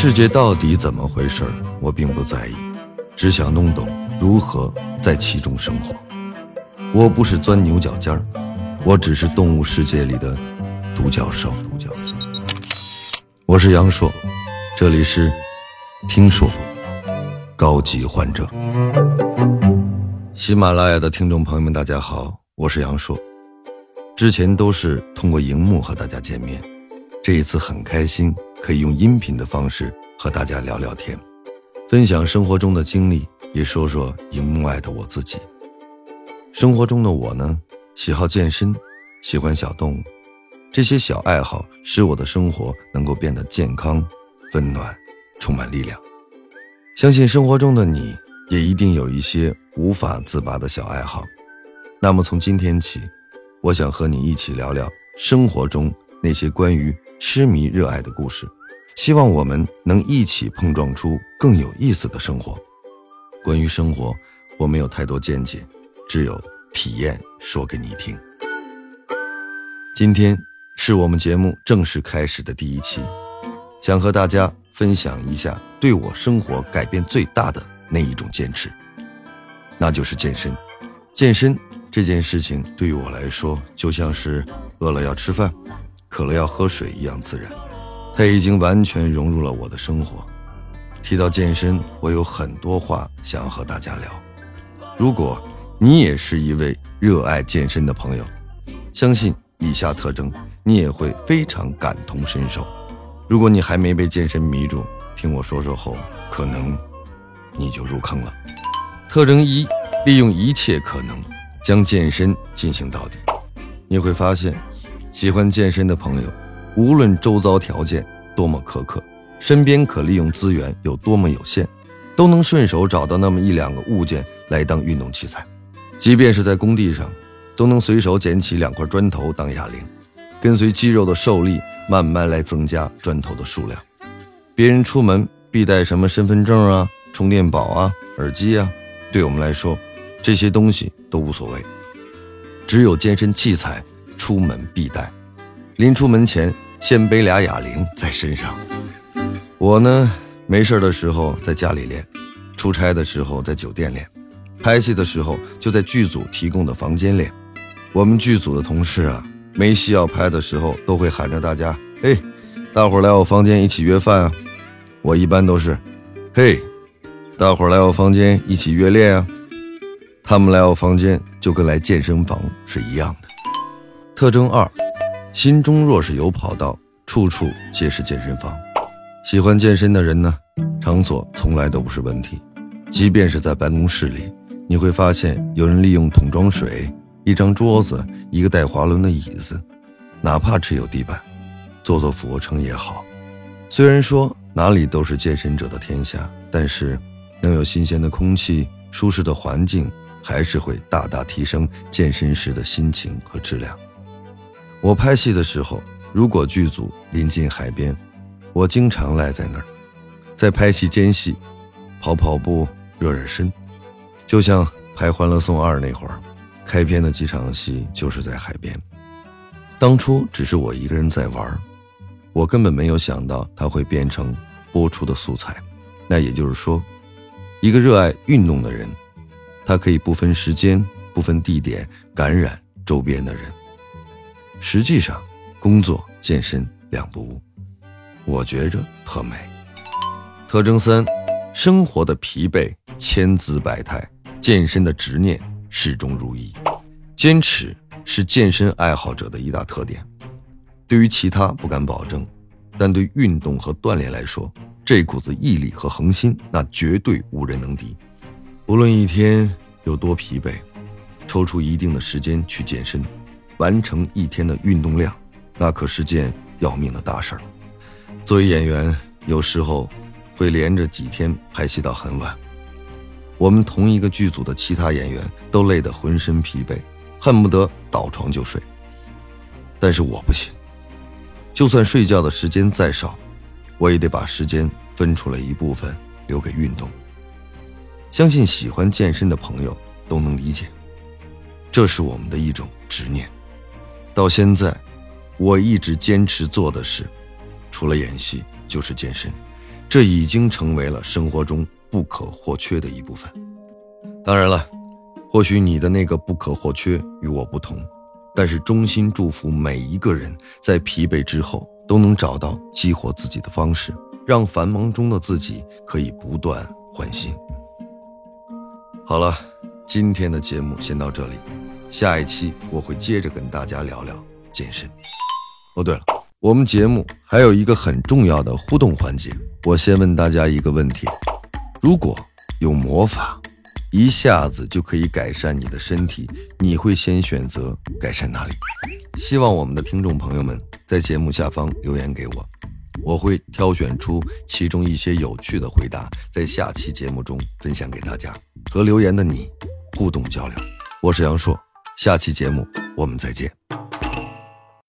世界到底怎么回事儿，我并不在意，只想弄懂如何在其中生活。我不是钻牛角尖儿，我只是动物世界里的独角兽。独角兽。我是杨硕，这里是听说高级患者。喜马拉雅的听众朋友们，大家好，我是杨硕。之前都是通过荧幕和大家见面，这一次很开心。可以用音频的方式和大家聊聊天，分享生活中的经历，也说说荧幕外的我自己。生活中的我呢，喜好健身，喜欢小动物，这些小爱好使我的生活能够变得健康、温暖、充满力量。相信生活中的你也一定有一些无法自拔的小爱好。那么从今天起，我想和你一起聊聊生活中那些关于。痴迷热爱的故事，希望我们能一起碰撞出更有意思的生活。关于生活，我没有太多见解，只有体验说给你听。今天是我们节目正式开始的第一期，想和大家分享一下对我生活改变最大的那一种坚持，那就是健身。健身这件事情对于我来说，就像是饿了要吃饭。渴了要喝水一样自然，它已经完全融入了我的生活。提到健身，我有很多话想要和大家聊。如果你也是一位热爱健身的朋友，相信以下特征你也会非常感同身受。如果你还没被健身迷住，听我说说后，可能你就入坑了。特征一：利用一切可能将健身进行到底。你会发现。喜欢健身的朋友，无论周遭条件多么苛刻，身边可利用资源有多么有限，都能顺手找到那么一两个物件来当运动器材。即便是在工地上，都能随手捡起两块砖头当哑铃，跟随肌肉的受力，慢慢来增加砖头的数量。别人出门必带什么身份证啊、充电宝啊、耳机啊，对我们来说，这些东西都无所谓，只有健身器材。出门必带，临出门前先背俩哑铃在身上。我呢，没事的时候在家里练，出差的时候在酒店练，拍戏的时候就在剧组提供的房间练。我们剧组的同事啊，没戏要拍的时候，都会喊着大家：“嘿，大伙来我房间一起约饭啊！”我一般都是：“嘿，大伙来我房间一起约练啊！”他们来我房间就跟来健身房是一样的。特征二，心中若是有跑道，处处皆是健身房。喜欢健身的人呢，场所从来都不是问题。即便是在办公室里，你会发现有人利用桶装水、一张桌子、一个带滑轮的椅子，哪怕只有地板，做做俯卧撑也好。虽然说哪里都是健身者的天下，但是能有新鲜的空气、舒适的环境，还是会大大提升健身时的心情和质量。我拍戏的时候，如果剧组临近海边，我经常赖在那儿，在拍戏间隙跑跑步、热热身。就像拍《欢乐颂二》那会儿，开篇的几场戏就是在海边。当初只是我一个人在玩，我根本没有想到它会变成播出的素材。那也就是说，一个热爱运动的人，他可以不分时间、不分地点感染周边的人。实际上，工作健身两不误，我觉着特美。特征三，生活的疲惫千姿百态，健身的执念始终如一。坚持是健身爱好者的一大特点。对于其他不敢保证，但对运动和锻炼来说，这股子毅力和恒心，那绝对无人能敌。无论一天有多疲惫，抽出一定的时间去健身。完成一天的运动量，那可是件要命的大事儿。作为演员，有时候会连着几天拍戏到很晚。我们同一个剧组的其他演员都累得浑身疲惫，恨不得倒床就睡。但是我不行，就算睡觉的时间再少，我也得把时间分出来一部分留给运动。相信喜欢健身的朋友都能理解，这是我们的一种执念。到现在，我一直坚持做的事，除了演戏就是健身。这已经成为了生活中不可或缺的一部分。当然了，或许你的那个不可或缺与我不同，但是衷心祝福每一个人在疲惫之后都能找到激活自己的方式，让繁忙中的自己可以不断换新。好了，今天的节目先到这里，下一期我会接着跟大家聊聊健身。哦，对了，我们节目还有一个很重要的互动环节，我先问大家一个问题：如果有魔法，一下子就可以改善你的身体，你会先选择改善哪里？希望我们的听众朋友们在节目下方留言给我，我会挑选出其中一些有趣的回答，在下期节目中分享给大家，和留言的你互动交流。我是杨硕，下期节目我们再见。